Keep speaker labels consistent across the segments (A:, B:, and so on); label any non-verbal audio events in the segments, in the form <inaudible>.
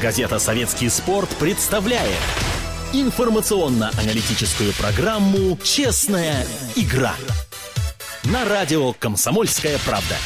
A: Газета «Советский спорт» представляет информационно-аналитическую программу «Честная игра» на радио «Комсомольская правда».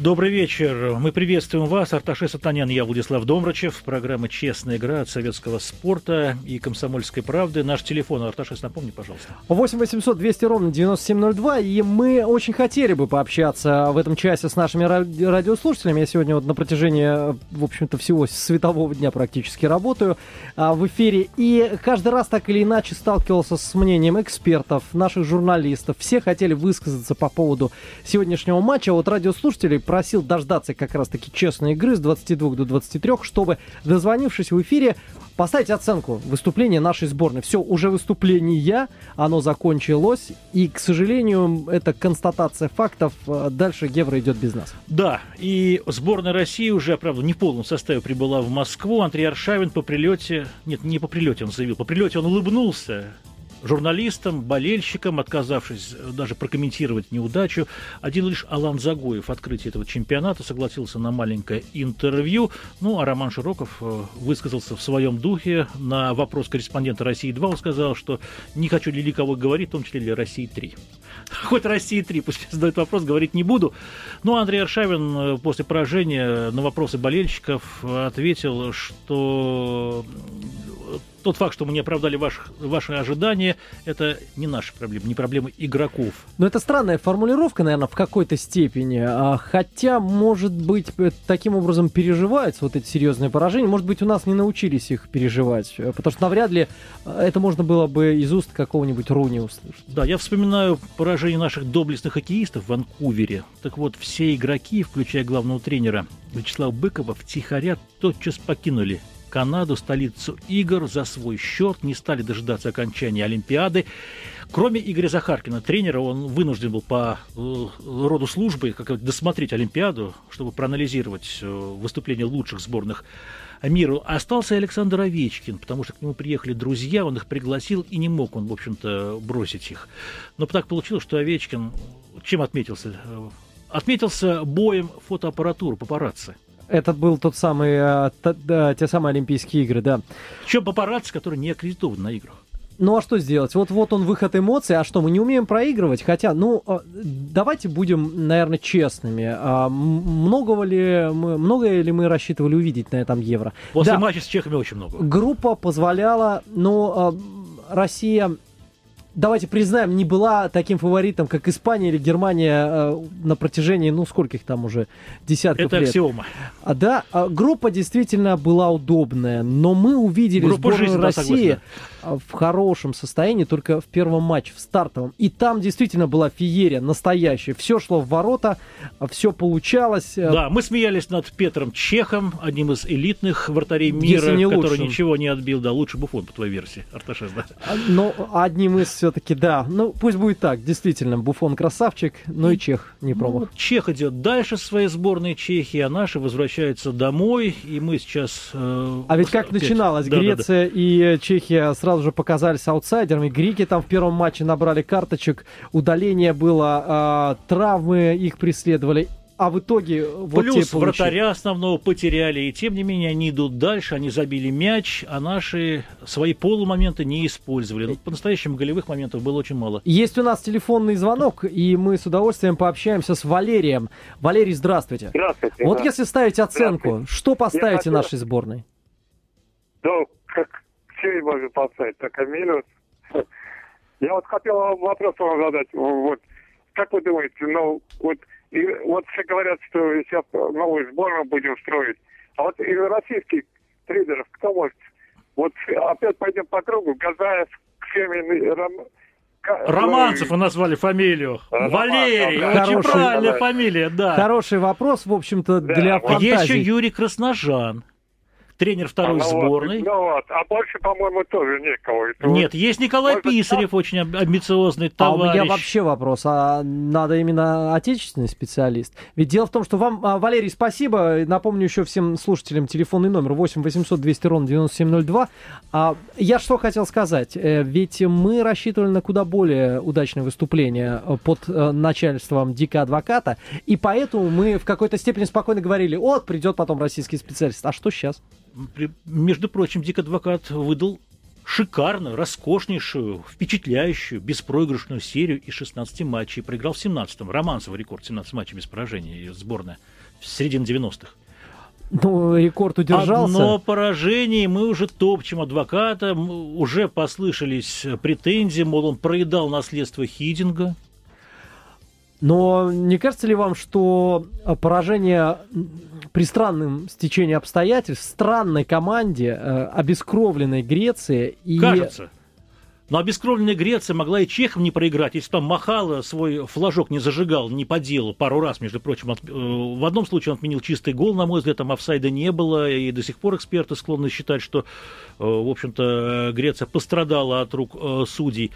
B: Добрый вечер. Мы приветствуем вас. Арташес Атанян, я Владислав Домрачев. Программа «Честная игра» от советского спорта и комсомольской правды. Наш телефон, Арташес, напомни, пожалуйста.
C: 8 800 200 ровно 9702. И мы очень хотели бы пообщаться в этом часе с нашими радиослушателями. Я сегодня вот на протяжении, в общем-то, всего светового дня практически работаю а, в эфире. И каждый раз так или иначе сталкивался с мнением экспертов, наших журналистов. Все хотели высказаться по поводу сегодняшнего матча. Вот радиослушатели просил дождаться как раз-таки честной игры с 22 до 23, чтобы, дозвонившись в эфире, поставить оценку выступления нашей сборной. Все, уже выступление, оно закончилось, и, к сожалению, это констатация фактов. Дальше Евро идет без нас.
B: Да, и сборная России уже, правда, не в полном составе прибыла в Москву. Андрей Аршавин по прилете, нет, не по прилете он заявил, по прилете он улыбнулся журналистам, болельщикам, отказавшись даже прокомментировать неудачу. Один лишь Алан Загоев открытие этого чемпионата согласился на маленькое интервью. Ну, а Роман Широков э, высказался в своем духе на вопрос корреспондента «России-2». Он сказал, что не хочу ли кого говорить, в том числе для «России-3». <laughs> Хоть «России-3», пусть задают вопрос, говорить не буду. Но Андрей Аршавин э, после поражения на вопросы болельщиков ответил, что тот факт, что мы не оправдали ваш, ваши ожидания, это не наши проблемы, не проблемы игроков.
C: Но это странная формулировка, наверное, в какой-то степени. А, хотя, может быть, э, таким образом переживаются вот эти серьезные поражения. Может быть, у нас не научились их переживать. Э, потому что навряд ли э, это можно было бы из уст какого-нибудь Руни услышать.
B: Да, я вспоминаю поражение наших доблестных хоккеистов в Ванкувере. Так вот, все игроки, включая главного тренера Вячеслава Быкова, втихаря тотчас покинули Канаду, столицу игр, за свой счет, не стали дожидаться окончания Олимпиады. Кроме Игоря Захаркина, тренера, он вынужден был по э, роду службы как досмотреть Олимпиаду, чтобы проанализировать э, выступления лучших сборных миру. Остался Александр Овечкин, потому что к нему приехали друзья, он их пригласил, и не мог он, в общем-то, бросить их. Но так получилось, что Овечкин чем отметился? Э, отметился боем фотоаппаратуры папарацци.
C: Это был тот самый, э, та, да, те самые Олимпийские игры, да.
B: Еще папарацци, который не аккредитован на играх.
C: Ну а что сделать? Вот вот он выход эмоций. А что, мы не умеем проигрывать? Хотя, ну, э, давайте будем, наверное, честными. А многого ли мы, многое ли мы рассчитывали увидеть на этом Евро?
B: После да. матча с чехами очень много.
C: Группа позволяла, но ну, Россия давайте признаем, не была таким фаворитом, как Испания или Германия э, на протяжении, ну, скольких там уже десятков
B: Это
C: лет.
B: Это аксиома.
C: А, да, а, группа действительно была удобная, но мы увидели Группа сборную жизни, России... Да, в хорошем состоянии только в первом матче, в стартовом. И там действительно была феерия настоящая. Все шло в ворота, все получалось.
B: Да, мы смеялись над Петром Чехом, одним из элитных вратарей мира, не который лучшим. ничего не отбил. Да, лучше Буфон, по твоей версии, Арташес, да?
C: А, но одним из все-таки, да. Ну, пусть будет так, действительно, Буфон красавчик, но и Чех не ну, промах. Ну,
B: Чех идет дальше своей сборной Чехии, а наши возвращаются домой, и мы сейчас... Э,
C: а ведь как опять... начиналось? Да, Греция да, да. и Чехия сразу сразу же показались аутсайдерами. Грики там в первом матче набрали карточек, удаление было, э, травмы их преследовали. А в итоге
B: вот Плюс вратаря основного потеряли, и тем не менее они идут дальше, они забили мяч, а наши свои полумоменты не использовали. Ну, по-настоящему голевых моментов было очень мало.
C: Есть у нас телефонный звонок, и мы с удовольствием пообщаемся с Валерием. Валерий, здравствуйте.
D: Здравствуйте.
C: Вот да. если ставить оценку, что поставите нашей сборной?
D: Ну, как <laughs> все можно поставить, только минус. Я вот хотел вопрос вам задать. Вот, как вы думаете, ну, вот, и, вот все говорят, что сейчас новую сборную будем строить. А вот из российских трейдеров кто может? Вот опять пойдем по кругу. Газаев, Ксемин, Рам...
B: Романцев вы назвали фамилию. Романцев, Валерий, да. очень Хороший, правильная да. фамилия, да.
C: Хороший вопрос, в общем-то, да. для фантазии.
B: Есть еще Юрий Красножан тренер второй а, ну, сборной.
D: Ну вот, а больше, по-моему, тоже некого. Это
B: Нет, вот, есть Николай может, Писарев, да? очень амбициозный товарищ.
C: А у меня вообще вопрос, а надо именно отечественный специалист? Ведь дело в том, что вам, а, Валерий, спасибо. Напомню еще всем слушателям телефонный номер 8 800 200 ровно 9702. А, я что хотел сказать? Э, ведь мы рассчитывали на куда более удачное выступление э, под э, начальством Дика Адвоката, и поэтому мы в какой-то степени спокойно говорили, вот, придет потом российский специалист. А что сейчас?
B: Между прочим, Дик Адвокат выдал шикарную, роскошнейшую, впечатляющую, беспроигрышную серию из 16 матчей. Проиграл в 17-м. Романцевый рекорд 17 матчей без поражения. Сборная в середине 90-х.
C: Ну, рекорд удержался.
B: Одно поражение, мы уже топчем адвоката, уже послышались претензии, мол, он проедал наследство Хидинга.
C: Но не кажется ли вам, что поражение при странном стечении обстоятельств, странной команде, э, обескровленной Греции и...
B: Кажется. Но обескровленная Греция могла и Чехов не проиграть, если там Махала свой флажок не зажигал, не по пару раз, между прочим. От, э, в одном случае он отменил чистый гол, на мой взгляд, там офсайда не было, и до сих пор эксперты склонны считать, что, э, в общем-то, Греция пострадала от рук э, судей.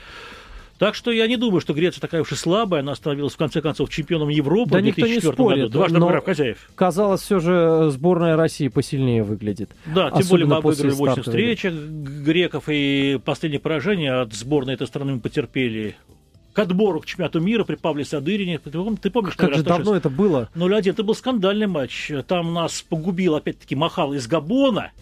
B: Так что я не думаю, что Греция такая уж и слабая. Она становилась, в конце концов, чемпионом Европы
C: да
B: в 2004 году.
C: Дважды обыграв хозяев. Казалось, все же сборная России посильнее выглядит.
B: Да, тем более мы обыграли в очень встречах греков. И последнее поражение от сборной этой страны мы потерпели к отбору к чемпионату мира при Павле Садырине. Ты, ты помнишь,
C: как же давно это было?
B: 0-1. Это был скандальный матч. Там нас погубил, опять-таки, Махал из Габона.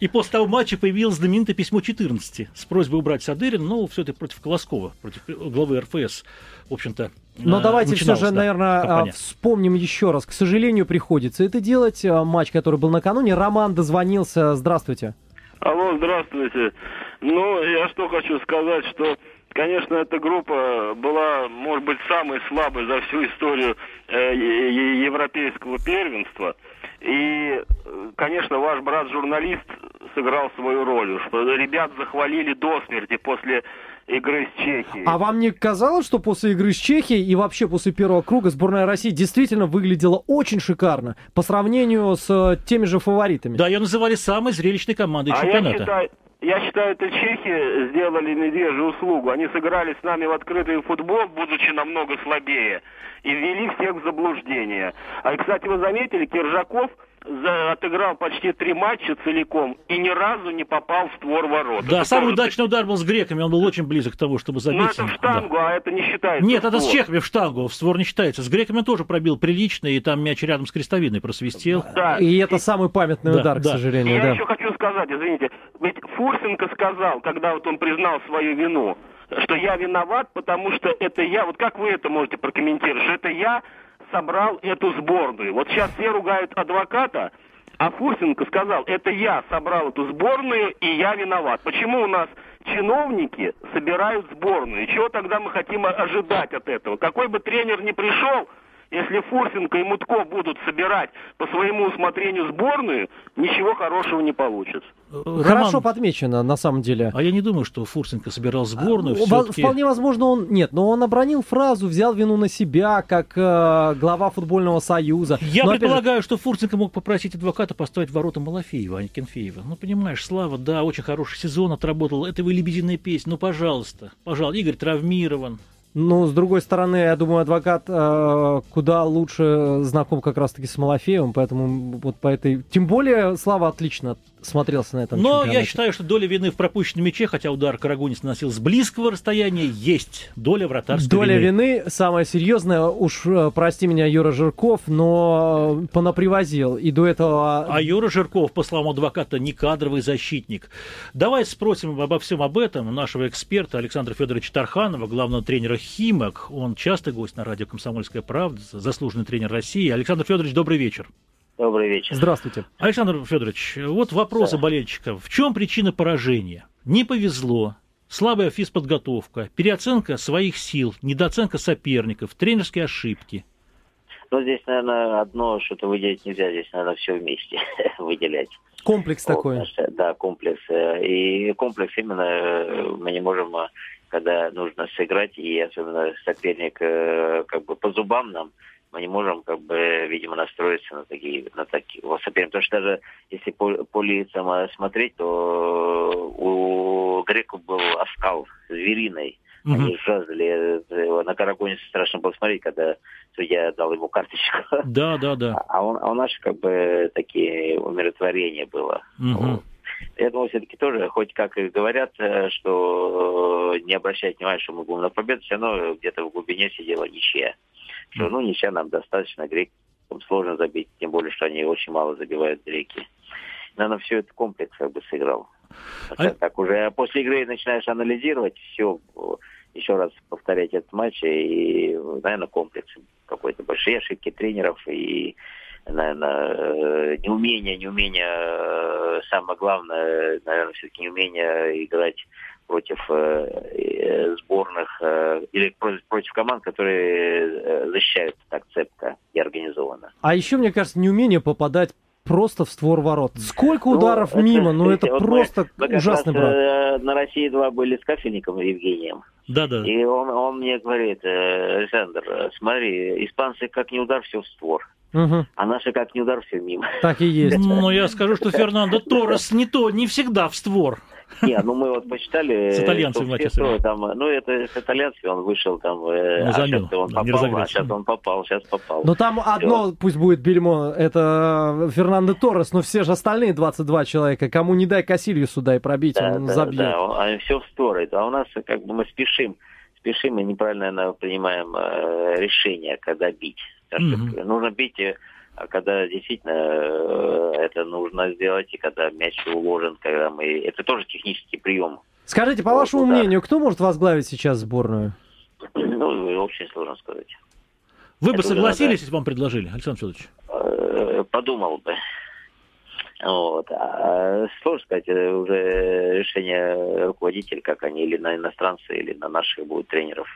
B: И после того матча появилось знаменитое письмо 14 с просьбой убрать Садырина. Ну, все это против Колоскова, против главы РФС. В общем-то,
C: но давайте все же, да, наверное, компания. вспомним еще раз. К сожалению, приходится это делать. А, матч, который был накануне. Роман дозвонился. Здравствуйте.
E: Алло, здравствуйте. Ну, я что хочу сказать, что Конечно, эта группа была, может быть, самой слабой за всю историю э, европейского первенства. И, конечно, ваш брат-журналист сыграл свою роль, что ребят захвалили до смерти после игры с Чехией.
C: А вам не казалось, что после игры с Чехией и вообще после первого круга сборная России действительно выглядела очень шикарно по сравнению с э, теми же фаворитами?
B: Да, ее называли самой зрелищной командой а чемпионата.
E: Я считаю, я считаю, это чехи сделали медвежью услугу. Они сыграли с нами в открытый футбол, будучи намного слабее, и ввели всех в заблуждение. А, кстати, вы заметили, Киржаков за, отыграл почти три матча целиком и ни разу не попал в створ ворот.
B: Да, это самый удачный удар был с греками, он был очень близок к тому, чтобы забить. Ну,
E: это в штангу,
B: да.
E: а это не считается.
B: Нет, это с чехами в штангу, в створ не считается. С греками он тоже пробил прилично, и там мяч рядом с крестовиной просвистел.
C: Да. И это самый памятный да, удар, да. к сожалению.
E: Я
C: да.
E: еще хочу сказать, извините, ведь Фурсенко сказал, когда вот он признал свою вину, что я виноват, потому что это я, вот как вы это можете прокомментировать, что это я собрал эту сборную. Вот сейчас все ругают адвоката, а Фурсенко сказал, это я собрал эту сборную, и я виноват. Почему у нас чиновники собирают сборную? Чего тогда мы хотим ожидать от этого? Какой бы тренер ни пришел, если Фурсенко и Мутко будут собирать по своему усмотрению сборную, ничего хорошего не получится.
C: Роман, Хорошо подмечено, на самом деле.
B: А я не думаю, что Фурсенко собирал сборную.
C: А, вполне возможно, он... Нет, но он обронил фразу, взял вину на себя, как э, глава футбольного союза.
B: Я
C: но,
B: предполагаю, же... что Фурсенко мог попросить адвоката поставить ворота Малафеева, а не Кенфеева. Ну, понимаешь, Слава, да, очень хороший сезон отработал. Это его лебединая песня. Ну, пожалуйста, пожалуйста. Игорь травмирован.
C: Ну, с другой стороны, я думаю, адвокат э, куда лучше знаком как раз-таки с Малафеевым, поэтому вот по этой... Тем более, Слава отлично смотрелся на этом
B: Но
C: чемпионате.
B: я считаю, что доля вины в пропущенном мяче, хотя удар Карагунец наносил с близкого расстояния, есть доля вратарской
C: Доля вины, вины самая серьезная. Уж э, прости меня, Юра Жирков, но понапривозил. И до этого...
B: А Юра Жирков, по словам адвоката, не кадровый защитник. Давай спросим обо всем об этом нашего эксперта Александра Федоровича Тарханова, главного тренера «Химок». Он частый гость на радио «Комсомольская правда», заслуженный тренер России. Александр Федорович, добрый вечер.
F: Добрый вечер.
C: Здравствуйте.
B: Александр Федорович, вот вопросы да. болельщиков. В чем причина поражения? Не повезло, слабая физподготовка, переоценка своих сил, недооценка соперников, тренерские ошибки.
F: Ну, здесь, наверное, одно что-то выделить нельзя, здесь, наверное, все вместе <laughs> выделять.
C: Комплекс вот, такой.
F: Да, комплекс. Э, и комплекс именно э, мы не можем, э, когда нужно сыграть, и особенно соперник как бы по зубам нам, мы не можем, как бы, видимо, настроиться на такие, на такие вот соперники. Потому что даже если по, по лицам э, смотреть, то у греков был оскал звериный. Mm-hmm. Они жаждали э, на Карагоне страшно было смотреть, когда судья дал ему карточку.
B: Да, да, да.
F: А, он, а у нас как бы такие умиротворение было. Mm-hmm. Я думаю, все-таки тоже, хоть как и говорят, э, что не обращать внимания, что мы будем на победу, все равно где-то в глубине сидела ничья что ну ничья нам достаточно, грекам сложно забить, тем более, что они очень мало забивают греки. наверное, все это комплекс как бы сыграл.
B: А...
F: Так уже после игры начинаешь анализировать все, еще раз повторять этот матч, и, наверное, комплекс какой-то большие ошибки тренеров и наверное, э, неумение, неумение, э, самое главное, наверное, все-таки неумение играть против э, сборных или против, против команд, которые защищают так цепко и организованно.
C: А еще, мне кажется, неумение попадать просто в створ ворот. Сколько ну, ударов ну, мимо, ну это вот просто мы, ужасный
F: мы брат. на России два были с Кафельником Евгением.
B: Да, да.
F: И он, он мне говорит, Александр, смотри, испанцы как не удар, все в створ. Угу. А наши как не удар, все мимо.
C: Так и есть.
B: Ну, я скажу, что Фернандо Торрес не то, не всегда в створ.
F: Не, ну мы вот почитали...
B: С итальянцами матче
F: там, Ну, это с итальянцами он вышел там... Э,
B: ну, а сейчас
F: он да, попал, а сейчас он попал, сейчас попал.
C: Но там все. одно, пусть будет бельмо, это Фернандо Торрес, но все же остальные 22 человека, кому не дай Кассилью сюда и пробить, да, он
F: да,
C: забьет.
F: Да, они все в стороны. А у нас как бы мы спешим, спешим и неправильно наверное, принимаем э, решение, когда бить. Угу. Нужно бить э, а когда действительно э, это нужно сделать, и когда мяч уложен, когда мы... Это тоже технический прием.
C: Скажите, по вашему удар. мнению, кто может возглавить сейчас сборную?
F: Ну, очень сложно сказать.
B: Вы это бы согласились, надо... если вам предложили, Александр Федорович?
F: Э, подумал бы. Вот. А сложно сказать, уже решение руководителя, как они или на иностранцы, или на наших будут тренеров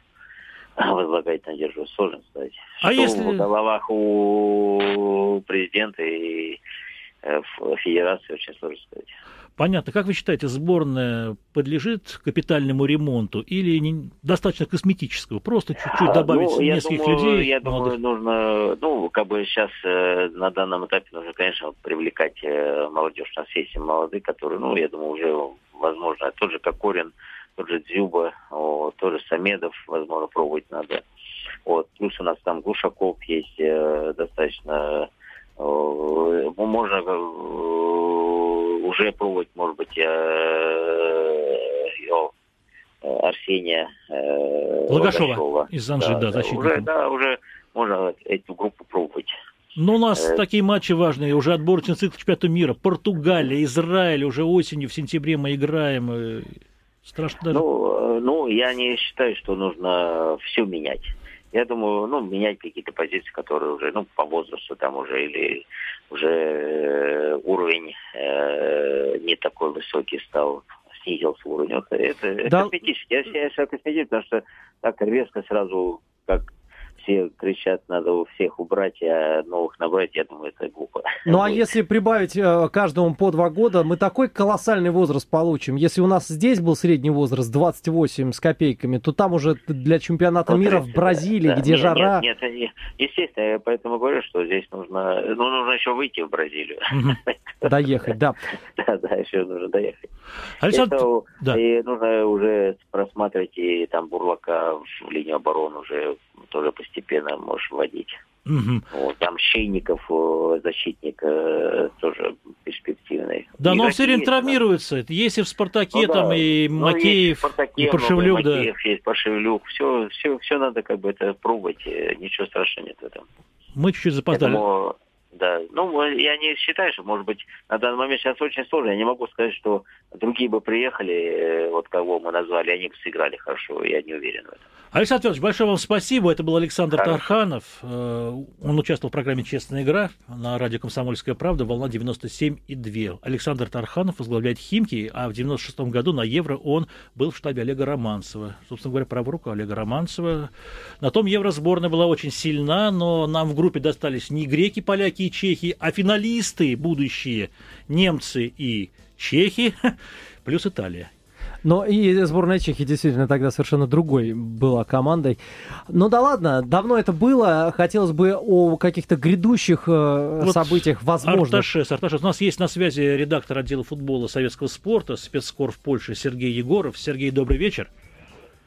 F: <coughs> возлагать надежду, сложно сказать. А что если... в головах у президента и э, федерации, очень сложно сказать.
B: Понятно. Как вы считаете, сборная подлежит капитальному ремонту или не, достаточно косметического? Просто чуть-чуть а, добавить ну, нескольких
F: думаю,
B: людей?
F: Я молодых. думаю, нужно, ну, как бы сейчас э, на данном этапе нужно, конечно, привлекать э, молодежь. У нас есть молодые, которые, ну, я думаю, уже, возможно, тот же Кокорин, тот же Дзюба, вот, тот же Самедов, возможно, пробовать надо. Вот. Плюс у нас там Глушаков есть э, достаточно... Э, можно э, уже пробовать, может быть, э, э, Арсения
B: э, Лагашова, Лагашова из Анжи, да, да,
F: защитника. Уже, да, уже можно эту группу пробовать.
B: Но у нас э... такие матчи важные, уже отборочный цикл чемпионата мира. Португалия, Израиль, уже осенью, в сентябре мы играем. Страшно даже.
F: Ну, э, ну, я не считаю, что нужно все менять. Я думаю, ну, менять какие-то позиции, которые уже, ну, по возрасту там уже, или уже э, уровень э, не такой высокий стал, снизился уровень. Это, да. косметически. Я, я считаю косметически, потому что так резко сразу, как все кричат, надо у всех убрать, а новых набрать, я думаю, это глупо.
C: Ну а если прибавить э, каждому по два года, мы такой колоссальный возраст получим. Если у нас здесь был средний возраст 28 с копейками, то там уже для чемпионата ну, мира в Бразилии, да, где нет, жара...
F: Нет, нет, нет, естественно, я поэтому говорю, что здесь нужно, ну, нужно еще выйти в Бразилию.
C: Доехать, да. <laughs>
F: Да, да, еще нужно доехать. Александр, да. И нужно уже просматривать и там Бурлака в линию обороны уже тоже постепенно можешь вводить. Угу. Вот, там Щейников, защитник, э, тоже перспективный.
B: Да, но он все время травмируется. Есть и в «Спартаке» ну, там да. и ну, Макеев, Спартаке, и Паршевлюк.
F: да. Макеев, есть Паршевлюк. Все, все, все надо как бы это пробовать. Э, ничего страшного нет в этом.
B: Мы чуть-чуть запоздали.
F: Поэтому да. Ну, я не считаю, что, может быть, на данный момент сейчас очень сложно. Я не могу сказать, что другие бы приехали, э, вот кого мы назвали, они бы сыграли хорошо. Я не уверен в этом.
B: Александр Федорович, большое вам спасибо. Это был Александр Хорошо. Тарханов. Э, он участвовал в программе «Честная игра» на радио «Комсомольская правда», волна 97,2. Александр Тарханов возглавляет «Химки», а в 96 году на Евро он был в штабе Олега Романцева. Собственно говоря, правая рука Олега Романцева. На том Евро сборная была очень сильна, но нам в группе достались не греки, поляки и чехи, а финалисты будущие немцы и чехи, <laughs> плюс Италия.
C: Но и сборная Чехии действительно тогда совершенно другой была командой. Ну да ладно, давно это было. Хотелось бы о каких-то грядущих э, вот событиях возможно.
B: Арташес, Арташес. У нас есть на связи редактор отдела футбола советского спорта, спецскор в Польше Сергей Егоров. Сергей, добрый вечер.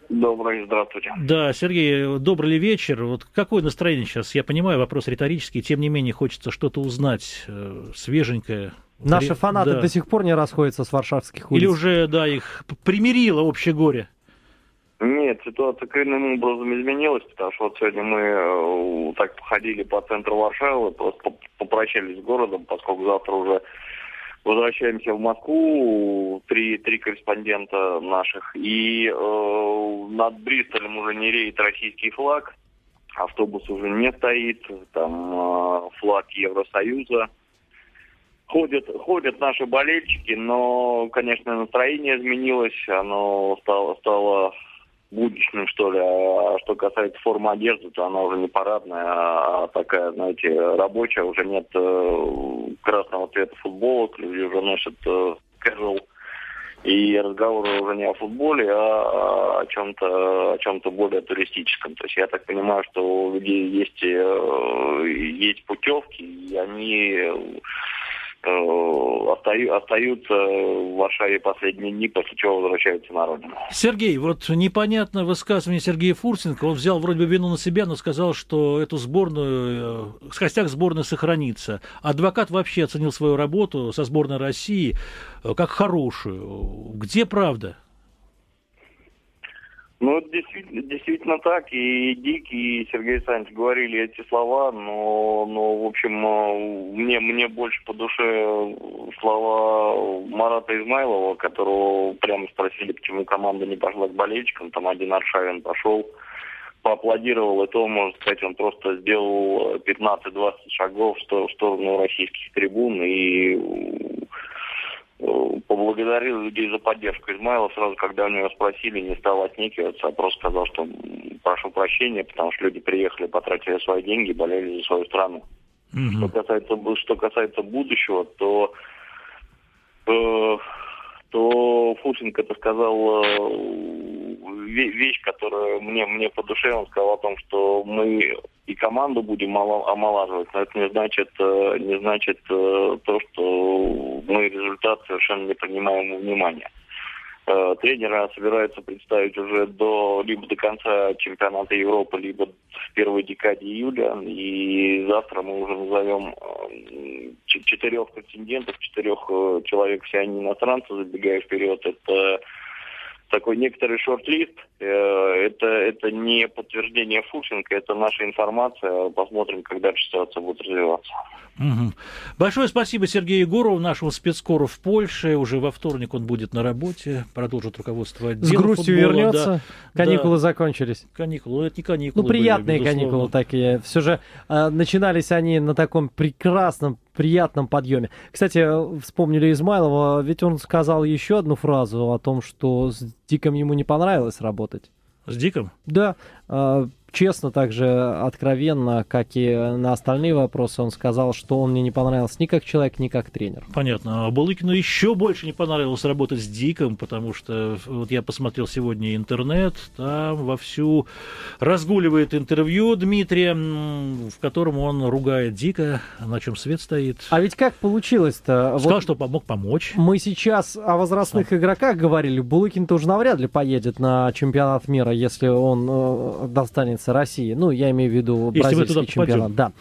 G: Добрый, здравствуйте.
B: Да, Сергей, добрый ли вечер? Вот какое настроение сейчас? Я понимаю, вопрос риторический, тем не менее хочется что-то узнать э, свеженькое,
C: Наши фанаты да. до сих пор не расходятся с варшавских улиц.
B: Или уже, да, их примирило общее горе?
G: Нет, ситуация коренным образом изменилась, потому что вот сегодня мы э, так походили по центру Варшавы, просто попрощались с городом, поскольку завтра уже возвращаемся в Москву, три, три корреспондента наших, и э, над Бристолем уже не реет российский флаг, автобус уже не стоит, там э, флаг Евросоюза. Ходят, ходят наши болельщики, но, конечно, настроение изменилось, оно стало, стало будничным, что ли. А касается формы одежды, то она уже не парадная, а такая, знаете, рабочая. Уже нет э, красного цвета футболок, люди уже носят э, casual. И разговоры уже не о футболе, а о чем-то о чем-то более туристическом. То есть я так понимаю, что у людей есть, э, есть путевки, и они остаются в Варшаве последние дни, после чего возвращаются на родину.
B: Сергей, вот непонятно высказывание Сергея Фурсенко. Он взял вроде бы вину на себя, но сказал, что эту сборную, э, костяк сборной сохранится. Адвокат вообще оценил свою работу со сборной России э, как хорошую. Где правда?
G: Ну, действительно, действительно так. И Дик, и Сергей Александрович говорили эти слова, но, но в общем, э, мне, мне больше по душе слова Марата Измайлова, которого прямо спросили, почему команда не пошла к болельщикам. Там один Аршавин пошел, поаплодировал, и то, можно сказать, он просто сделал 15-20 шагов в сторону российских трибун и поблагодарил людей за поддержку. Измайлов сразу, когда у него спросили, не стал отнекиваться, а просто сказал, что прошу прощения, потому что люди приехали, потратили свои деньги, болели за свою страну. Mm-hmm. Что касается что касается будущего, то э, то Фусинг это сказал э, вещь, которая мне мне по душе. Он сказал о том, что мы и команду будем омолаживать, но это не значит э, не значит э, то, что мы результат совершенно не принимаем во внимание. Э, тренера собираются представить уже до либо до конца чемпионата Европы, либо в первой декаде июля. И завтра мы уже назовем четырех претендентов, четырех человек, все они иностранцы, забегая вперед. Это такой некоторый шорт-лист. Это, это не подтверждение Фушенко, это наша информация. Посмотрим, как дальше ситуация будет развиваться.
B: Угу. Большое спасибо Сергею Егорову, нашему спецкору в Польше. Уже во вторник он будет на работе, продолжит руководство отдела
C: С грустью
B: футбола,
C: вернется. Да. Каникулы да. закончились.
B: Каникулы, это не каникулы.
C: Ну, приятные были, каникулы такие. Все же э, начинались они на таком прекрасном, приятном подъеме. Кстати, вспомнили Измайлова, ведь он сказал еще одну фразу о том, что с Диком ему не понравилось работать.
B: С Диком?
C: Да. Честно, также откровенно, как и на остальные вопросы, он сказал, что он мне не понравился ни как человек, ни как тренер.
B: Понятно. А Балыкину еще больше не понравилось работать с Диком, потому что вот я посмотрел сегодня интернет, там вовсю разгуливает интервью Дмитрия, в котором он ругает Дика, на чем свет стоит.
C: А ведь как получилось-то?
B: Сказал, вот что помог помочь.
C: Мы сейчас о возрастных Сам. игроках говорили. Булыкин тоже навряд ли поедет на чемпионат мира, если он э, достанется касается России, ну, я имею в виду бразильский чемпионат, да.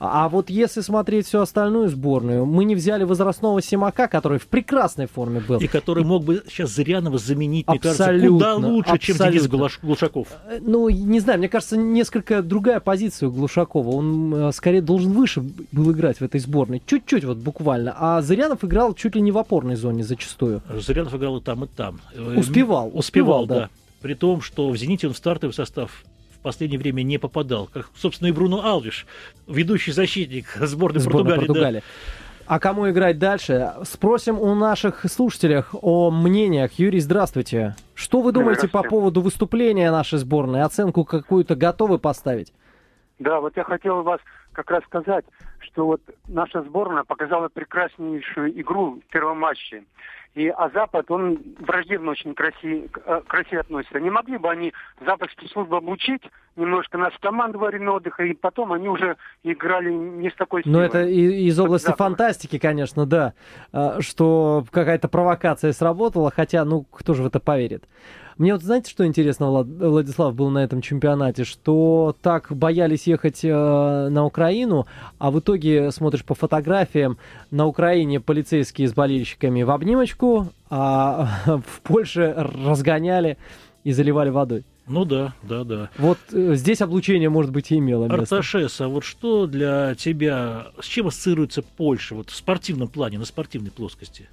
C: А вот если смотреть всю остальную сборную, мы не взяли возрастного Симака, который в прекрасной форме был.
B: И который мог бы сейчас Зырянова заменить, мне абсолютно, кажется, куда лучше, абсолютно. чем Денис Глушаков.
C: Э, ну, не знаю, мне кажется, несколько другая позиция у Глушакова. Он э, скорее должен выше был играть в этой сборной. Чуть-чуть вот буквально. А Зырянов играл чуть ли не в опорной зоне зачастую.
B: Зырянов играл и там, и там.
C: Успевал. Успевал, успевал да. да.
B: При том, что в «Зените» он в стартовый состав в последнее время не попадал. Как, собственно, и Бруно Алвиш, ведущий защитник сборной, сборной Португалии. Португалии.
C: Да. А кому играть дальше? Спросим у наших слушателей о мнениях. Юрий, здравствуйте. Что вы думаете по поводу выступления нашей сборной? Оценку какую-то готовы поставить?
H: Да, вот я хотел вас как раз сказать, что вот наша сборная показала прекраснейшую игру в первом матче. И, а Запад, он враждебно очень к России, к э, России относится. Не могли бы они западские службы обучить немножко нас команду во время отдыха, и потом они уже играли не с такой
C: силой. Ну, это из области фантастики, конечно, да, а, что какая-то провокация сработала, хотя, ну, кто же в это поверит? Мне вот знаете, что интересно, Влад, Владислав, был на этом чемпионате, что так боялись ехать э, на Украину, а в итоге смотришь по фотографиям, на Украине полицейские с болельщиками в обнимочку, а <laughs> в Польше разгоняли и заливали водой.
B: Ну да, да, да.
C: Вот э, здесь облучение, может быть, и имело место.
B: Арташес, а вот что для тебя, с чем ассоциируется Польша вот в спортивном плане, на спортивной плоскости?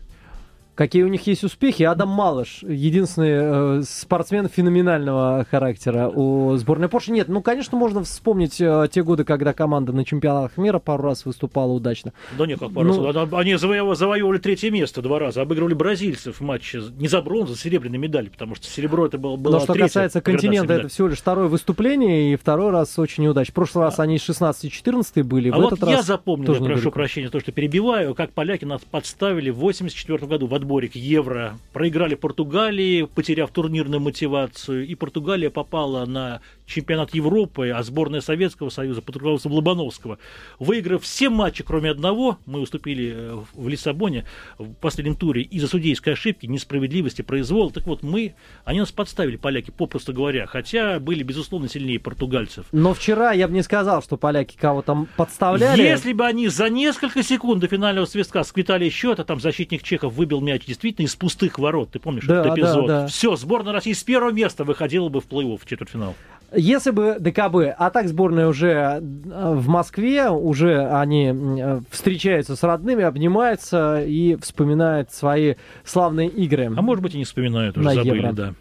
C: Какие у них есть успехи? Адам Малыш, единственный э, спортсмен феноменального характера у сборной Польши. Нет, ну, конечно, можно вспомнить э, те годы, когда команда на чемпионатах мира пару раз выступала удачно.
B: Да нет, как пару ну, раз. Они завоевали, завоевали третье место два раза, обыгрывали бразильцев в матче не за бронзу, а серебряной медаль, потому что серебро это было, было
C: Но что касается континента, это всего лишь второе выступление, и второй раз очень неудачно. В прошлый раз а, они 16-14 были,
B: а
C: в
B: вот
C: этот
B: я
C: раз
B: запомнил, я прошу прощения, то, что перебиваю, как поляки нас подставили в 84 году в отборе к Евро. Проиграли Португалии, потеряв турнирную мотивацию, и Португалия попала на чемпионат Европы, а сборная Советского Союза под руководством Лобановского, выиграв все матчи, кроме одного, мы уступили э, в Лиссабоне в последнем туре из-за судейской ошибки, несправедливости, произвола. Так вот, мы, они нас подставили, поляки, попросту говоря, хотя были, безусловно, сильнее португальцев.
C: Но вчера я бы не сказал, что поляки кого-то подставляли.
B: Если бы они за несколько секунд до финального свистка сквитали счет, а там защитник Чехов выбил мяч действительно из пустых ворот, ты помнишь да, этот эпизод? Да, да. Все, сборная России с первого места выходила бы в плей-офф в четвертьфинал.
C: Если бы ДКБ, а так сборная уже э, в Москве, уже они э, встречаются с родными, обнимаются и вспоминают свои славные игры.
B: А может быть и не вспоминают, уже забыли, Евро. да.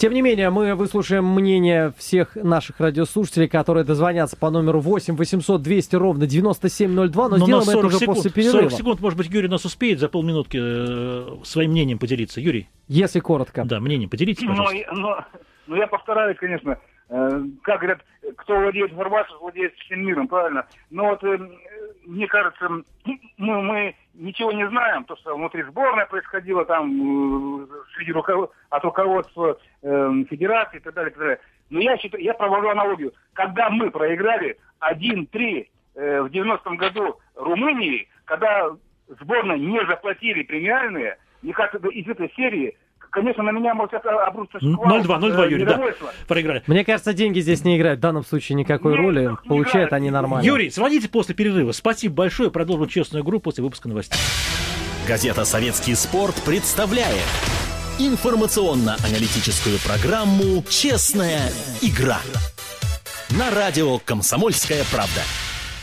C: Тем не менее, мы выслушаем мнение всех наших радиослушателей, которые дозвонятся по номеру 8 800 200 ровно 9702, но, но сделаем это уже секунд, после перерыва. 40
B: секунд, может быть, Юрий нас успеет за полминутки э, своим мнением поделиться. Юрий?
C: Если коротко.
B: Да, мнением поделитесь,
I: ну,
B: пожалуйста.
I: Но, но, но я постараюсь, конечно, э, как говорят, кто владеет информацией, владеет всем миром, правильно. Но вот э, мне кажется, мы, мы ничего не знаем, то, что внутри сборной происходило, там, э, среди руков... от руководства э, федерации и так далее, и так далее. Но я, считаю, я провожу аналогию. Когда мы проиграли 1-3 э, в 90-м году Румынии, когда сборной не заплатили премиальные, и как из этой серии конечно, на меня может обрушиться шквал.
B: 0-2, 0-2, Юрий, да, проиграли.
C: Мне кажется, деньги здесь не играют в данном случае никакой Нет, роли. Получают они нормально.
B: Юрий, звоните после перерыва. Спасибо большое. Продолжим честную игру после выпуска новостей.
A: Газета «Советский спорт» представляет информационно-аналитическую программу «Честная игра» на радио «Комсомольская правда».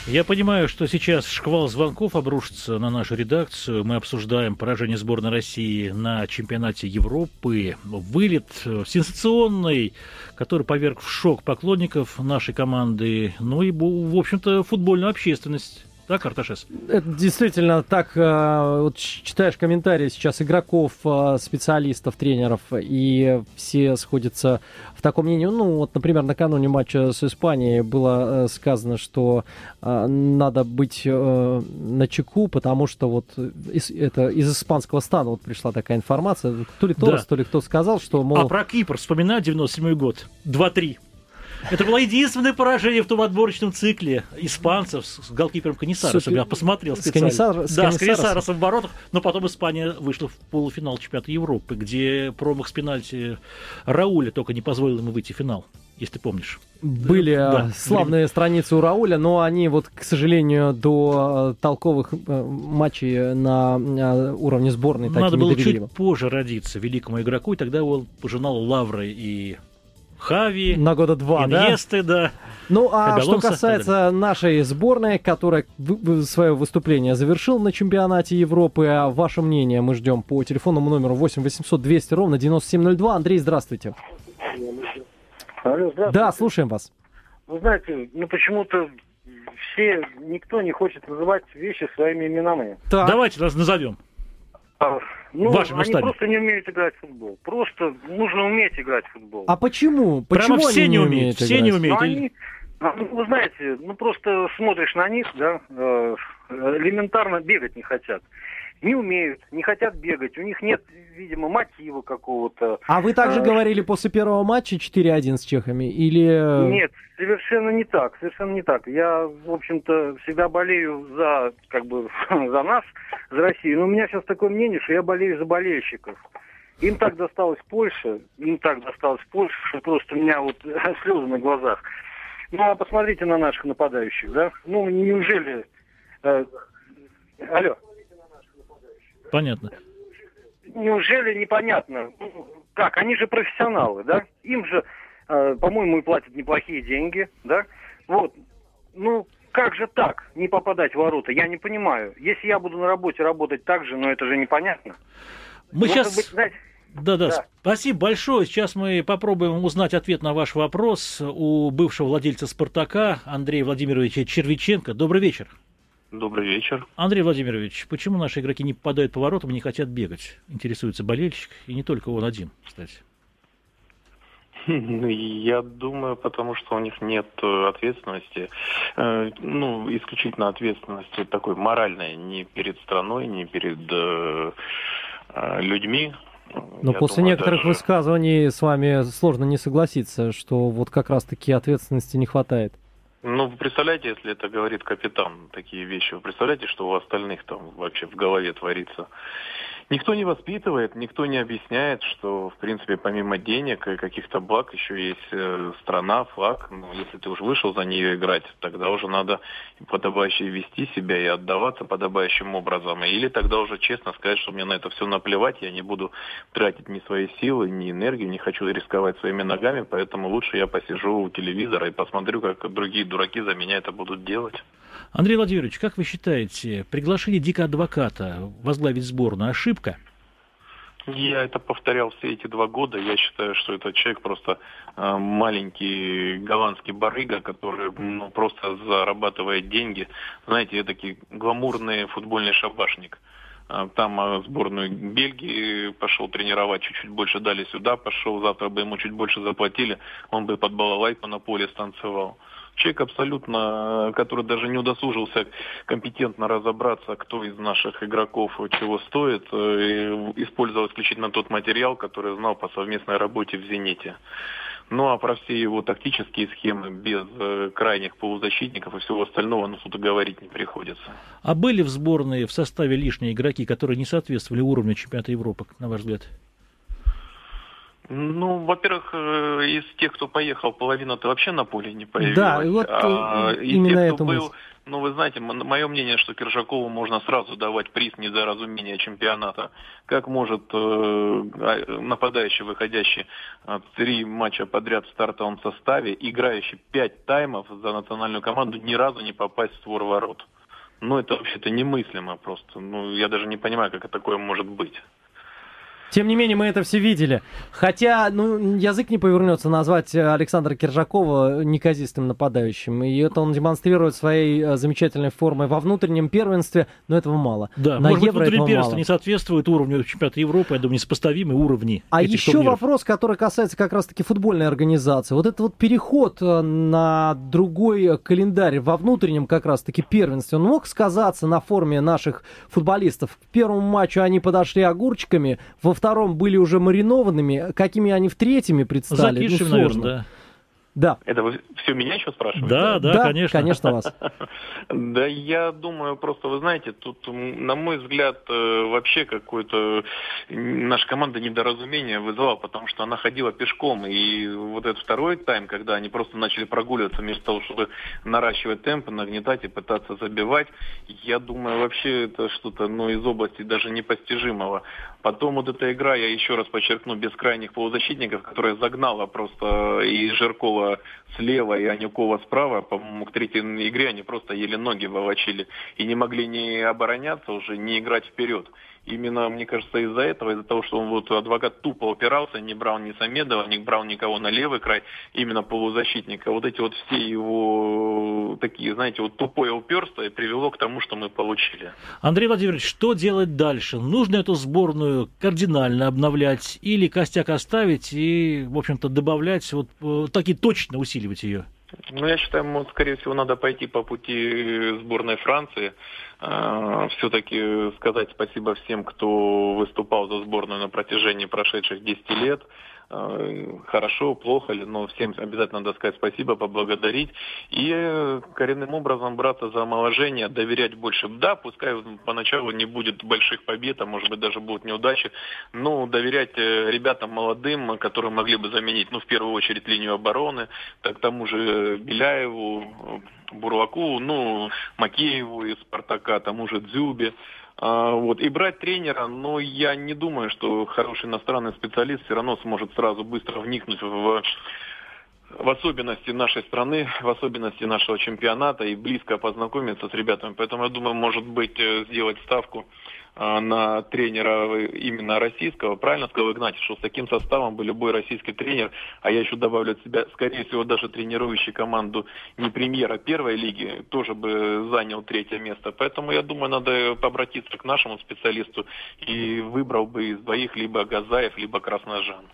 B: Я понимаю, что сейчас шквал звонков обрушится на нашу редакцию. Мы обсуждаем поражение сборной России на чемпионате Европы. Вылет сенсационный, который поверг в шок поклонников нашей команды, ну и, в общем-то, футбольную общественность. Да, Карташес?
C: Это действительно так. Э, вот читаешь комментарии сейчас игроков, э, специалистов, тренеров, и все сходятся в таком мнении. Ну, вот, например, накануне матча с Испанией было э, сказано, что надо быть на чеку, потому что вот из, это из испанского стана вот пришла такая информация. То ли Торрес, да. то ли кто сказал, что,
B: мол... А про Кипр вспоминаю 97 год. 2-3. Это было единственное поражение в том отборочном цикле испанцев с голкипером Канисаросом. Я посмотрел специально. С Канисар... да, с Канисаросом в воротах. Но потом Испания вышла в полуфинал чемпионата Европы, где промах с пенальти Рауля только не позволил ему выйти в финал если ты помнишь.
C: Были да, славные время. страницы у Рауля, но они вот, к сожалению, до э, толковых э, матчей на э, уровне сборной
B: Надо было довели. чуть позже родиться великому игроку, и тогда он пожинал лавры и Хави,
C: на года два,
B: Иньесты, да? да.
C: Ну, а Кабелонса, что касается нашей сборной, которая свое выступление завершил на чемпионате Европы, а ваше мнение мы ждем по телефонному номеру 8 800 200 ровно 9702. Андрей, здравствуйте.
J: Алло, здравствуйте.
C: Да, слушаем вас.
J: Вы знаете, ну почему-то все, никто не хочет называть вещи своими именами.
B: Так. Давайте нас назовем.
J: А, ну, Вашим они просто не умеют играть в футбол. Просто нужно уметь играть в футбол.
C: А почему? Почему
B: Прямо все они не умеют? Все играть? не умеют.
J: Ну, они, ну, вы знаете, ну просто смотришь на них, да, э, элементарно бегать не хотят не умеют, не хотят бегать, у них нет, видимо, мотива какого-то.
C: А вы также а, говорили после первого матча 4-1 с чехами или...
J: Нет, совершенно не так, совершенно не так. Я, в общем-то, всегда болею за, как бы, <laughs> за нас, за Россию, но у меня сейчас такое мнение, что я болею за болельщиков. Им так досталось Польша, им так досталось Польша, что просто у меня вот <laughs> слезы на глазах. Ну, а посмотрите на наших нападающих, да? Ну, неужели... Э, алло.
B: Понятно.
J: Неужели непонятно? как? Они же профессионалы, да? Им же, э, по-моему, и платят неплохие деньги, да? Вот. Ну, как же так, не попадать в ворота? Я не понимаю. Если я буду на работе работать так же, ну это же непонятно.
B: Мы Может сейчас... Быть, знаете, да, да, да, спасибо большое. Сейчас мы попробуем узнать ответ на ваш вопрос у бывшего владельца «Спартака» Андрея Владимировича Червиченко. Добрый вечер.
K: Добрый вечер.
B: Андрей Владимирович, почему наши игроки не попадают по воротам и не хотят бегать? Интересуется болельщик, и не только он один, кстати.
K: Я думаю, потому что у них нет э, ответственности, э, ну, исключительно ответственности такой моральной, ни перед страной, ни перед э, людьми,
C: но Я после думаю, некоторых даже... высказываний с вами сложно не согласиться, что вот как раз-таки ответственности не хватает.
K: Ну, вы представляете, если это говорит капитан, такие вещи, вы представляете, что у остальных там вообще в голове творится? Никто не воспитывает, никто не объясняет, что, в принципе, помимо денег и каких-то благ еще есть э, страна, флаг. Ну, если ты уже вышел за нее играть, тогда уже надо подобающе вести себя и отдаваться подобающим образом. Или тогда уже честно сказать, что мне на это все наплевать, я не буду тратить ни свои силы, ни энергию, не хочу рисковать своими ногами, поэтому лучше я посижу у телевизора и посмотрю, как другие дураки за меня это будут делать.
B: Андрей Владимирович, как вы считаете, приглашение Дика Адвоката возглавить сборную ошибка?
K: Я это повторял все эти два года. Я считаю, что этот человек просто э, маленький голландский барыга, который ну, просто зарабатывает деньги. Знаете, такой гламурный футбольный шабашник. А, там а, сборную Бельгии пошел тренировать, чуть-чуть больше дали сюда, пошел, завтра бы ему чуть больше заплатили, он бы под балалайку на поле станцевал человек абсолютно, который даже не удосужился компетентно разобраться, кто из наших игроков чего стоит, э, использовал исключительно тот материал, который знал по совместной работе в «Зените». Ну а про все его тактические схемы без э, крайних полузащитников и всего остального, ну тут и говорить не приходится.
B: А были в сборной в составе лишние игроки, которые не соответствовали уровню чемпионата Европы, на ваш взгляд?
K: Ну, во-первых, э, из тех, кто поехал, половина-то вообще на поле не появилась. Да, и вот а, э, именно тех, кто был, мысль. ну, вы знаете, мое мнение, что Киржакову можно сразу давать приз не за разумение чемпионата. Как может э, а, нападающий, выходящий э, три матча подряд в стартовом составе, играющий пять таймов за национальную команду, ни разу не попасть в створ ворот? Ну, это вообще-то немыслимо просто. Ну, я даже не понимаю, как такое может быть.
C: Тем не менее, мы это все видели. Хотя, ну, язык не повернется назвать Александра Киржакова неказистым нападающим. И это он демонстрирует своей э, замечательной формой во внутреннем первенстве, но этого мало.
B: Да, На может Евро быть, внутреннее первенство мало. не соответствует уровню чемпионата Европы, я думаю, неспоставимые уровни
C: А еще турниров. вопрос, который касается как раз-таки футбольной организации. Вот этот вот переход э, на другой календарь во внутреннем как раз-таки первенстве, он мог сказаться на форме наших футболистов? К первому матчу они подошли огурчиками, во втором были уже маринованными, какими они в третьем предстали,
B: Закишем, ну, сложно. Наверное, да.
C: Да.
K: Это вы все меня еще спрашиваете?
B: Да, да, да конечно.
C: конечно вас. <laughs>
K: Да, я думаю, просто, вы знаете, тут, на мой взгляд, э, вообще какое-то наша команда недоразумение вызвала, потому что она ходила пешком, и вот этот второй тайм, когда они просто начали прогуливаться вместо того, чтобы наращивать темп, нагнетать и пытаться забивать, я думаю, вообще это что-то, ну, из области даже непостижимого. Потом вот эта игра, я еще раз подчеркну, без крайних полузащитников, которая загнала просто и Жиркова слева, и Анюкова справа, по-моему, к третьей игре они просто еле ноги волочили и не могли ни обороняться уже, ни играть вперед именно, мне кажется, из-за этого, из-за того, что он вот адвокат тупо упирался, не брал ни Самедова, не брал никого на левый край, именно полузащитника. Вот эти вот все его такие, знаете, вот тупое уперство и привело к тому, что мы получили.
B: Андрей Владимирович, что делать дальше? Нужно эту сборную кардинально обновлять или костяк оставить и, в общем-то, добавлять, вот э, так и точно усиливать ее?
K: Ну, я считаю, вот, скорее всего, надо пойти по пути сборной Франции. Э, все-таки сказать спасибо всем, кто выступал за сборную на протяжении прошедших 10 лет. Э, хорошо, плохо но всем обязательно надо сказать спасибо, поблагодарить. И коренным образом браться за омоложение, доверять больше. Да, пускай поначалу не будет больших побед, а может быть даже будут неудачи, но доверять э, ребятам молодым, которые могли бы заменить, ну, в первую очередь, линию обороны, так тому же Беляеву, Бурлаку, ну, Макееву из «Спартака», тому же Дзюбе. А, вот. И брать тренера, но я не думаю, что хороший иностранный специалист все равно сможет сразу быстро вникнуть в в особенности нашей страны, в особенности нашего чемпионата и близко познакомиться с ребятами. Поэтому я думаю, может быть, э, сделать ставку на тренера именно российского. Правильно сказал Игнатьев, что с таким составом бы любой российский тренер, а я еще добавлю от себя, скорее всего, даже тренирующий команду не премьера первой лиги, тоже бы занял третье место. Поэтому я думаю, надо обратиться к нашему специалисту и выбрал бы из двоих либо Газаев, либо Красножан.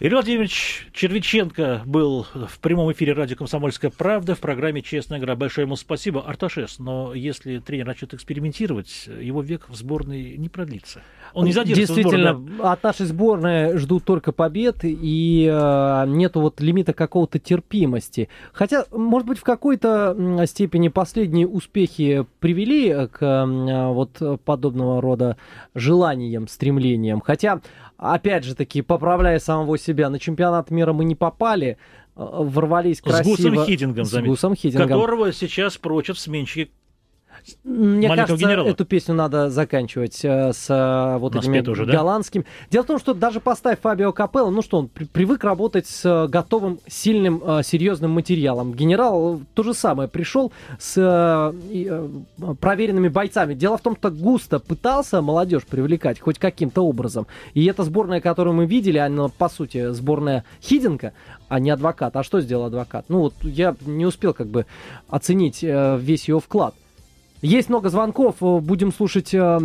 B: Юрий Владимирович Червиченко был в прямом эфире радио «Комсомольская правда» в программе «Честная игра». Большое ему спасибо. Арташес, но если тренер начнет экспериментировать, его век в сборной не продлится. Он не задержится
C: Действительно,
B: сборной.
C: от нашей сборной ждут только побед, и э, нету вот лимита какого-то терпимости. Хотя, может быть, в какой-то степени последние успехи привели к э, вот подобного рода желаниям, стремлениям. Хотя опять же таки, поправляя самого себя, на чемпионат мира мы не попали, э, ворвались красиво.
B: С Гусом Хидингом,
C: с Гусом Хидингом.
B: Которого сейчас прочат сменщики
C: мне кажется, генерала. эту песню надо заканчивать э, с э, вот этими уже, голландским. Да? Дело в том, что даже поставь Фабио Капелло, ну что, он при привык работать с э, готовым, сильным, э, серьезным материалом. Генерал то же самое, пришел с э, проверенными бойцами. Дело в том, что Густо пытался молодежь привлекать хоть каким-то образом. И эта сборная, которую мы видели, она, по сути, сборная Хиденко, а не адвокат. А что сделал адвокат? Ну вот я не успел как бы оценить э, весь его вклад. Есть много звонков. Будем слушать э,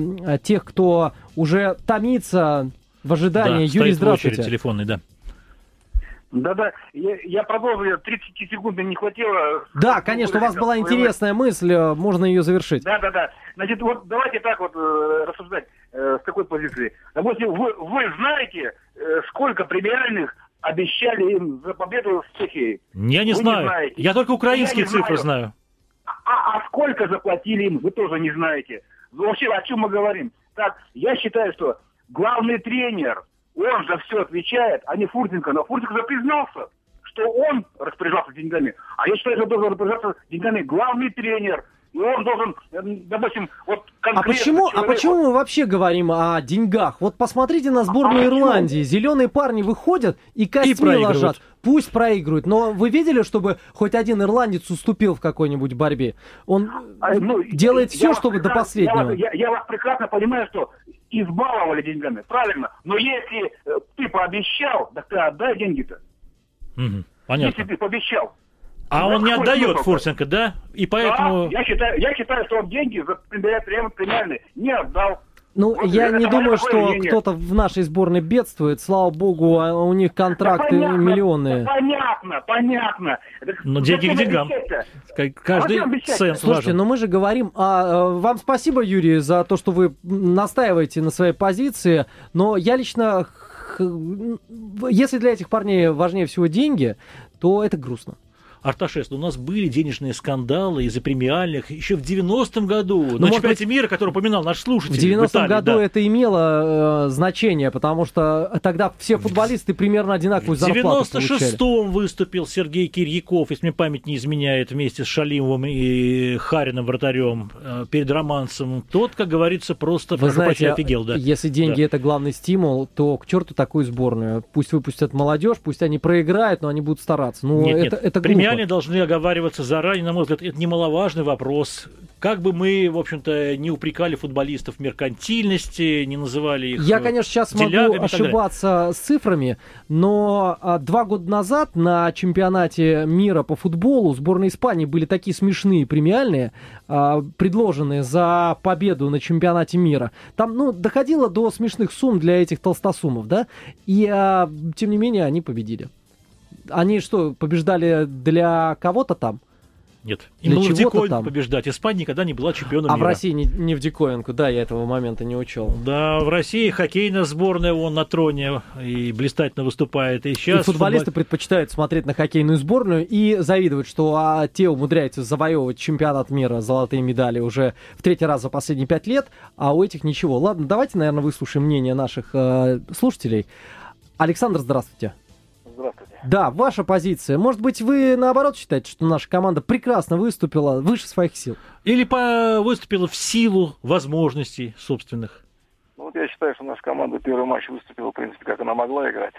C: тех, кто уже томится в ожидании.
B: Да,
C: Юрий, здравствуйте.
B: очередь телефонный, да.
I: Да-да, я, я продолжу, 30 секунд не хватило.
C: Да, конечно, у вас была интересная мысль, э, можно ее завершить.
I: Да-да-да. Значит, вот давайте так вот э, рассуждать э, с такой позиции. Допустим, вы, вы знаете, э, сколько премиальных обещали им за победу в Чехии?
B: Я не
I: вы
B: знаю.
I: Не знаете.
B: Я только украинские я цифры знаю. знаю.
I: А, а сколько заплатили им, вы тоже не знаете. Вообще, о чем мы говорим? Так, я считаю, что главный тренер, он за все отвечает, а не Фуртенко. Но Фуртенко признался, что он распоряжался деньгами. А я считаю, что должен распоряжаться деньгами главный тренер. И он должен, эм, допустим, вот
C: а почему, человеку... а почему мы вообще говорим о деньгах? Вот посмотрите на сборную а Ирландии. Почему? Зеленые парни выходят и костьми и ложат. Пусть проигрывают, но вы видели, чтобы хоть один ирландец уступил в какой-нибудь борьбе? Он а, ну, делает все, чтобы до последнего.
I: Я, я, я вас прекрасно понимаю, что избаловали деньгами, правильно? Но если э, ты пообещал, так ты отдай деньги-то.
B: Угу, понятно.
I: Если ты пообещал.
B: А он не отдает Фурсенко, да? И поэтому...
I: Да, я считаю, я считаю, что он деньги за премиальные не отдал.
C: Ну, вот я не думаю, что кто-то в нашей сборной бедствует. Слава богу, а у них контракты да понятно, миллионные.
I: Понятно, понятно.
B: Но деньги к деньгам. Каждый цент
C: Слушайте, важен. но мы же говорим... А, э, вам спасибо, Юрий, за то, что вы настаиваете на своей позиции. Но я лично... Если для этих парней важнее всего деньги, то это грустно.
B: Арташес, у нас были денежные скандалы из-за премиальных еще в 90-м году ну, на чемпионате мира, который упоминал наш слушатель.
C: В 90-м году да. это имело э, значение, потому что тогда все футболисты примерно одинаковую зарплату
B: В 96-м выступил Сергей Кирьяков, если мне память не изменяет, вместе с Шалимовым и Харином вратарем э, перед Романцем. Тот, как говорится, просто
C: Вы знаете, офигел. Да. Если деньги да. это главный стимул, то к черту такую сборную. Пусть выпустят молодежь, пусть они проиграют, но они будут стараться. Ну, нет, это, нет. это глупо
B: россияне должны оговариваться заранее, на мой взгляд, это немаловажный вопрос. Как бы мы, в общем-то, не упрекали футболистов в меркантильности, не называли их
C: Я, конечно, сейчас могу ошибаться с цифрами, но а, два года назад на чемпионате мира по футболу сборной Испании были такие смешные премиальные, а, предложенные за победу на чемпионате мира. Там, ну, доходило до смешных сумм для этих толстосумов, да, и, а, тем не менее, они победили. Они что, побеждали для кого-то там?
B: Нет. Им Для было в диковинку побеждать. Испания никогда не была чемпионом
C: а
B: мира.
C: А в России не, не в диковинку, да, я этого момента не учел.
B: Да, в России хоккейная сборная вон на троне и блистательно выступает. И сейчас
C: и футболисты футбол... предпочитают смотреть на хоккейную сборную и завидовать, что а, те умудряются завоевывать чемпионат мира, золотые медали уже в третий раз за последние пять лет, а у этих ничего. Ладно, давайте, наверное, выслушаем мнение наших э, слушателей. Александр, здравствуйте. Да, ваша позиция. Может быть, вы наоборот считаете, что наша команда прекрасно выступила выше своих сил?
B: Или по... выступила в силу возможностей собственных?
L: Ну, вот я считаю, что наша команда первый матч выступила, в принципе, как она могла играть.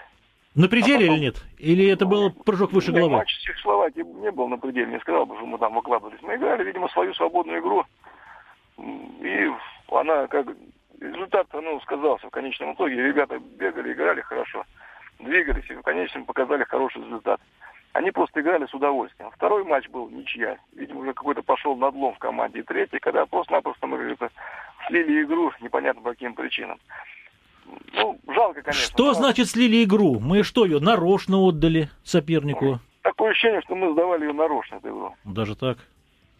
B: На пределе а потом... или нет? Или это был прыжок выше
L: нет,
B: головы?
L: Матч с Чехословакией не был на пределе, не сказал бы, что мы там выкладывались. Мы играли, видимо, свою свободную игру. И она как результат, ну, сказался в конечном итоге. Ребята бегали, играли хорошо, двигались и в конечном показали хороший результат. Они просто играли с удовольствием. Второй матч был ничья. Видимо, уже какой-то пошел надлом в команде. И третий, когда просто-напросто мы как-то слили игру непонятно по каким причинам. Ну, жалко, конечно.
B: Что
L: но...
B: значит слили игру? Мы что, ее нарочно отдали сопернику?
L: Такое ощущение, что мы сдавали ее нарочно, эту игру.
B: Даже так?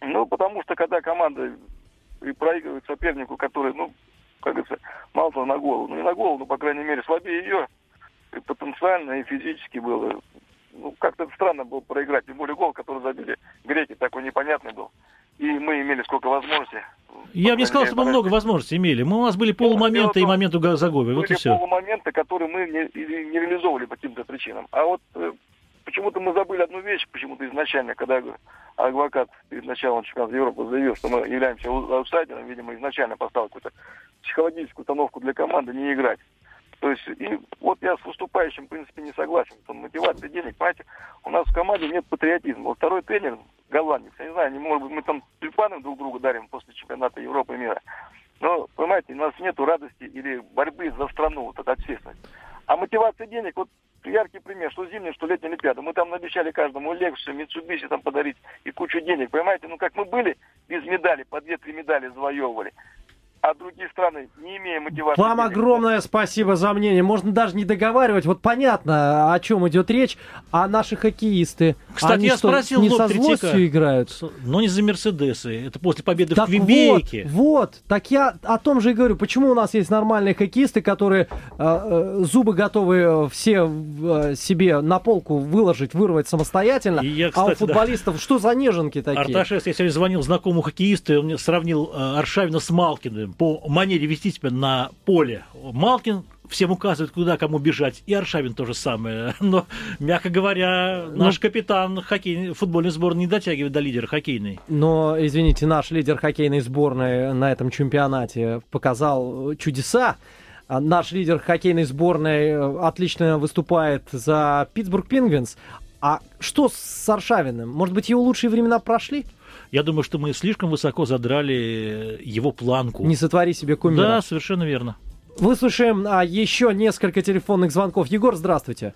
L: Ну, потому что когда команда и проигрывает сопернику, который, ну, как говорится, мало того на голову, ну не на голову, но, по крайней мере, слабее ее, и потенциально, и физически было. Ну, как-то странно было проиграть, тем более гол, который забили греки, такой непонятный был. И мы имели сколько возможностей.
B: Я бы не сказал, что мы много возможностей имели. Мы, у нас были полумоменты и моменты Загови. Вот и все.
L: полумоменты, которые мы не, не реализовывали по каким-то причинам. А вот э, почему-то мы забыли одну вещь, почему-то изначально, когда адвокат перед началом чемпионата Европы заявил, что мы являемся аутсайдером, видимо, изначально поставил какую-то психологическую установку для команды не играть. То есть, и вот я с выступающим, в принципе, не согласен. Там мотивация денег, понимаете, у нас в команде нет патриотизма. Вот второй тренер, голландец, я не знаю, не может быть, мы там тюльпаны друг другу дарим после чемпионата Европы и мира. Но, понимаете, у нас нет радости или борьбы за страну, вот эта ответственность. А мотивация денег, вот яркий пример, что зимняя, что летняя Олимпиада. Мы там обещали каждому лекцию, Митсубиси там подарить и кучу денег. Понимаете, ну как мы были без медали, по две-три медали завоевывали а другие страны, не имея мотивации...
C: Вам огромное спасибо за мнение. Можно даже не договаривать. Вот понятно, о чем идет речь. А наши хоккеисты,
B: Кстати,
C: они
B: я
C: что,
B: спросил
C: не со злостью играют?
B: Но не за Мерседесы. Это после победы
C: так
B: в Квебеке.
C: Вот, вот, так я о том же и говорю. Почему у нас есть нормальные хоккеисты, которые э, э, зубы готовы э, все э, себе на полку выложить, вырвать самостоятельно,
B: я, кстати,
C: а у футболистов
B: да.
C: что за неженки такие?
B: Арташес, я сегодня звонил знакомому хоккеисту, и он мне сравнил э, Аршавина с Малкиным по манере вести себя на поле. Малкин всем указывает, куда кому бежать. И Аршавин то же самое. <laughs> Но, мягко говоря, наш ну, капитан хоккей, футбольной сборной не дотягивает до лидера хоккейной.
C: Но, извините, наш лидер хоккейной сборной на этом чемпионате показал чудеса. А наш лидер хоккейной сборной э, отлично выступает за Питтсбург Пингвинс. А что с Аршавиным? Может быть, его лучшие времена прошли?
B: Я думаю, что мы слишком высоко задрали его планку.
C: Не сотвори себе кумира.
B: Да, совершенно верно.
C: Выслушаем а, еще несколько телефонных звонков. Егор, здравствуйте.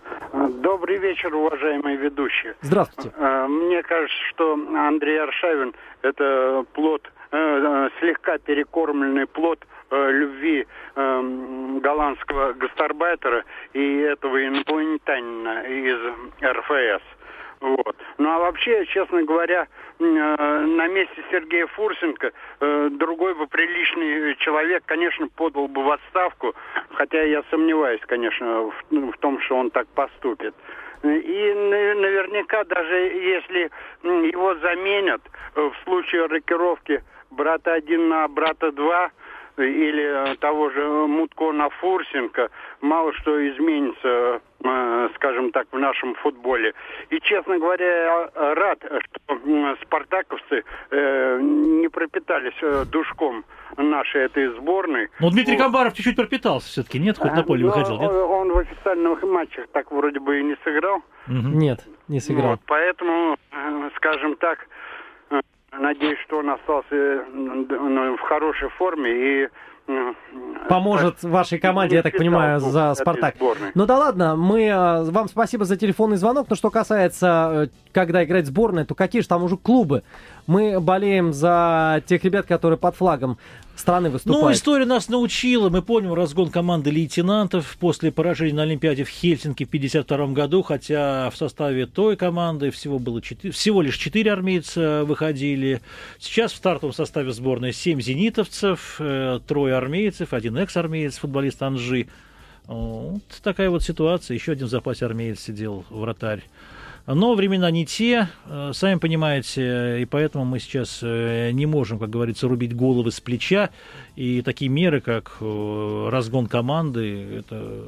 M: Добрый вечер, уважаемые ведущие.
C: Здравствуйте.
M: А, мне кажется, что Андрей Аршавин – это плод, э, э, слегка перекормленный плод э, любви голландского гастарбайтера и этого инопланетянина из РФС. Вот. Ну а вообще, честно говоря, на месте Сергея Фурсенко э, другой бы приличный человек, конечно, подал бы в отставку, хотя я сомневаюсь, конечно, в, ну, в том, что он так поступит. И наверняка даже если его заменят э, в случае рокировки брата один на брата два, или того же Мутко на Фурсенко, мало что изменится Э, скажем так, в нашем футболе. И, честно говоря, я рад, что спартаковцы э, не пропитались э, душком нашей этой сборной.
B: Ну, Дмитрий вот. Камбаров чуть-чуть пропитался все-таки, нет? Хоть на поле Но выходил, нет?
M: Он в официальных матчах так вроде бы и не сыграл.
C: Угу. Нет, не сыграл. Вот,
M: поэтому, скажем так, надеюсь, что он остался в хорошей форме и
C: Поможет вашей команде, я так понимаю, за «Спартак». Ну да ладно, мы э, вам спасибо за телефонный звонок. Но что касается, э, когда играть сборная, то какие же там уже клубы? Мы болеем за тех ребят, которые под флагом страны выступают.
B: Ну, история нас научила. Мы помним разгон команды лейтенантов после поражения на Олимпиаде в Хельсинки в 1952 году, хотя в составе той команды всего, было 4, всего лишь 4 армейца выходили. Сейчас в стартовом составе сборной 7 зенитовцев, э, трое армейцев, один экс-армеец, футболист Анжи. Вот такая вот ситуация. Еще один в запасе армеец сидел, вратарь. Но времена не те, э, сами понимаете, и поэтому мы сейчас э, не можем, как говорится, рубить головы с плеча. И такие меры, как э, разгон команды, это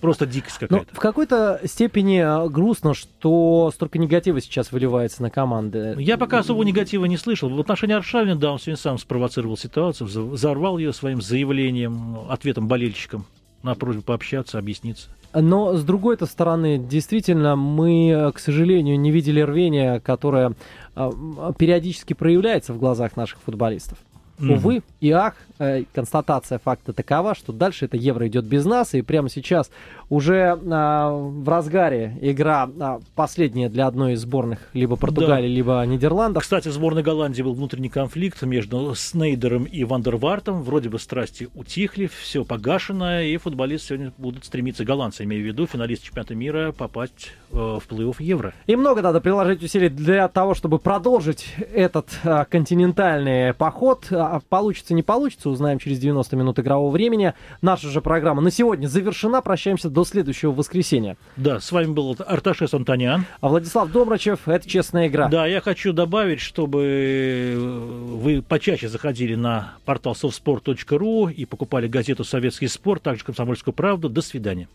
B: Просто дикость
C: Но
B: какая-то.
C: в какой-то степени э, грустно, что столько негатива сейчас выливается на команды.
B: Я пока особого негатива не слышал. В отношении Аршавина, да, он сегодня сам спровоцировал ситуацию, взорвал ее своим заявлением, ответом болельщикам на просьбу пообщаться, объясниться.
C: Но с другой-то стороны, действительно, мы, к сожалению, не видели рвения, которое м, периодически проявляется в глазах наших футболистов.
B: Мгм.
C: Увы и ах, э, констатация факта такова, что дальше это евро идет без нас, и прямо сейчас уже а, в разгаре игра а, последняя для одной из сборных либо Португалии, либо Нидерландов.
B: Кстати, в сборной Голландии был внутренний конфликт между Снейдером и Вандервартом. Вроде бы страсти утихли, все погашено, и футболисты сегодня будут стремиться, голландцы, имею в виду, финалист чемпионата мира, попасть э, в плей-офф Евро.
C: И много надо приложить усилий для того, чтобы продолжить этот а, континентальный поход. А, получится, не получится, узнаем через 90 минут игрового времени. Наша же программа на сегодня завершена. Прощаемся до следующего воскресенья.
B: Да, с вами был Арташес Антониан.
C: А Владислав Домрачев, это «Честная игра».
B: Да, я хочу добавить, чтобы э, вы почаще заходили на портал softsport.ru и покупали газету «Советский спорт», также «Комсомольскую правду». До свидания.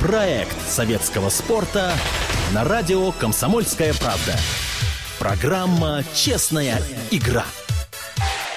A: Проект советского спорта на радио «Комсомольская правда». Программа «Честная игра».